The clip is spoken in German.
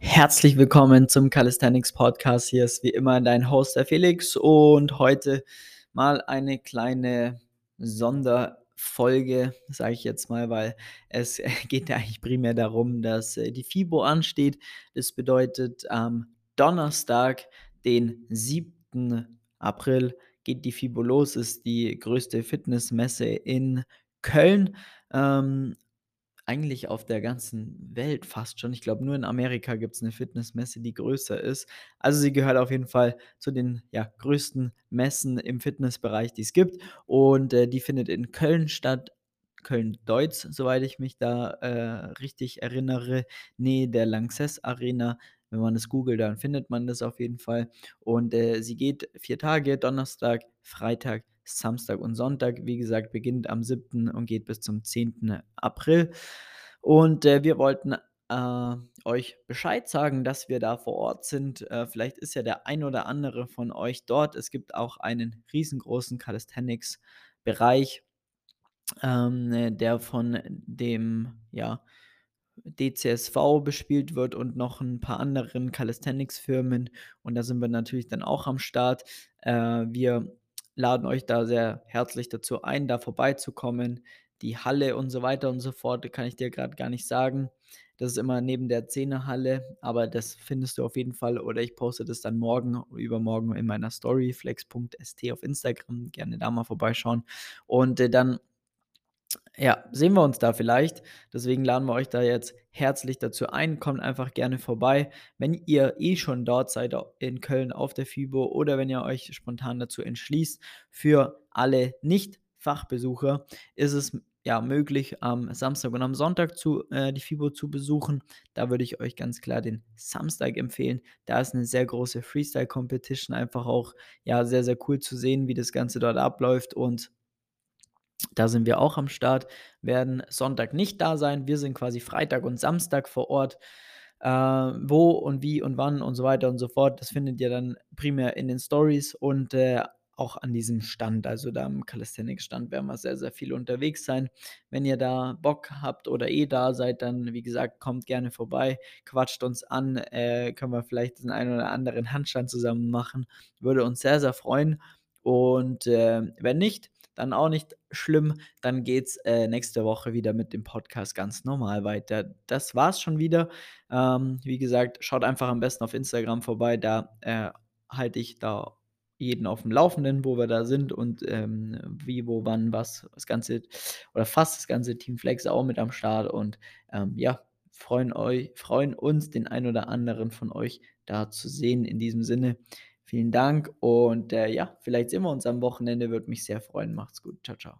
Herzlich willkommen zum Calisthenics Podcast. Hier ist wie immer dein Host, der Felix, und heute mal eine kleine Sonderfolge, sage ich jetzt mal, weil es geht ja eigentlich primär darum, dass äh, die FIBO ansteht. Das bedeutet, am Donnerstag, den 7. April, geht die FIBO los, ist die größte Fitnessmesse in Köln. Ähm, eigentlich auf der ganzen Welt fast schon. Ich glaube, nur in Amerika gibt es eine Fitnessmesse, die größer ist. Also, sie gehört auf jeden Fall zu den, ja, größten Messen im Fitnessbereich, die es gibt. Und, äh, die findet in Köln statt. Köln-Deutz, soweit ich mich da, äh, richtig erinnere, Nähe der Lanxess Arena. Wenn man das googelt, dann findet man das auf jeden Fall. Und, äh, sie geht 4 Tage, Donnerstag, Freitag, Samstag und Sonntag. Wie gesagt, beginnt am 7. und geht bis zum 10. April. Und, äh, wir wollten, äh, euch Bescheid sagen, dass wir da vor Ort sind. Äh, vielleicht ist ja der ein oder andere von euch dort. Es gibt auch einen riesengroßen Calisthenics-Bereich, ähm, äh, der von dem, ja, DCSV bespielt wird und noch ein paar anderen Calisthenics-Firmen. Und da sind wir natürlich dann auch am Start. Äh, wir laden euch da sehr herzlich dazu ein, da vorbeizukommen. Die Halle und so weiter und so fort, kann ich dir gerade gar nicht sagen. Das ist immer neben der Zehnerhalle, aber das findest du auf jeden Fall oder ich poste das dann morgen, übermorgen in meiner Story flex.st auf Instagram. Gerne da mal vorbeischauen. Und äh, dann ja, sehen wir uns da vielleicht. Deswegen laden wir euch da jetzt herzlich dazu ein. Kommt einfach gerne vorbei. Wenn ihr eh schon dort seid in Köln auf der FIBO oder wenn ihr euch spontan dazu entschließt, für alle Nicht-Fachbesucher ist es ja möglich, am Samstag und am Sonntag zu, äh, die FIBO zu besuchen. Da würde ich euch ganz klar den Samstag empfehlen. Da ist eine sehr große Freestyle-Competition, einfach auch ja sehr, sehr cool zu sehen, wie das Ganze dort abläuft und da sind wir auch am Start, werden Sonntag nicht da sein. Wir sind quasi Freitag und Samstag vor Ort. Äh, wo und wie und wann und so weiter und so fort, das findet ihr dann primär in den Stories und äh, auch an diesem Stand. Also da am Calisthenics-Stand werden wir sehr, sehr viel unterwegs sein. Wenn ihr da Bock habt oder eh da seid, dann wie gesagt, kommt gerne vorbei, quatscht uns an, äh, können wir vielleicht den einen oder anderen Handstand zusammen machen. Würde uns sehr, sehr freuen. Und äh, wenn nicht, dann auch nicht schlimm. Dann geht's äh, nächste Woche wieder mit dem Podcast ganz normal weiter. Das war's schon wieder. Ähm, wie gesagt, schaut einfach am besten auf Instagram vorbei. Da äh, halte ich da jeden auf dem Laufenden, wo wir da sind und ähm, wie, wo, wann, was, das ganze oder fast das ganze Team Flex auch mit am Start und ähm, ja, freuen euch, freuen uns, den ein oder anderen von euch da zu sehen. In diesem Sinne, Vielen Dank und, äh, ja, vielleicht sehen wir uns am Wochenende, würde mich sehr freuen. Macht's gut. Ciao, ciao.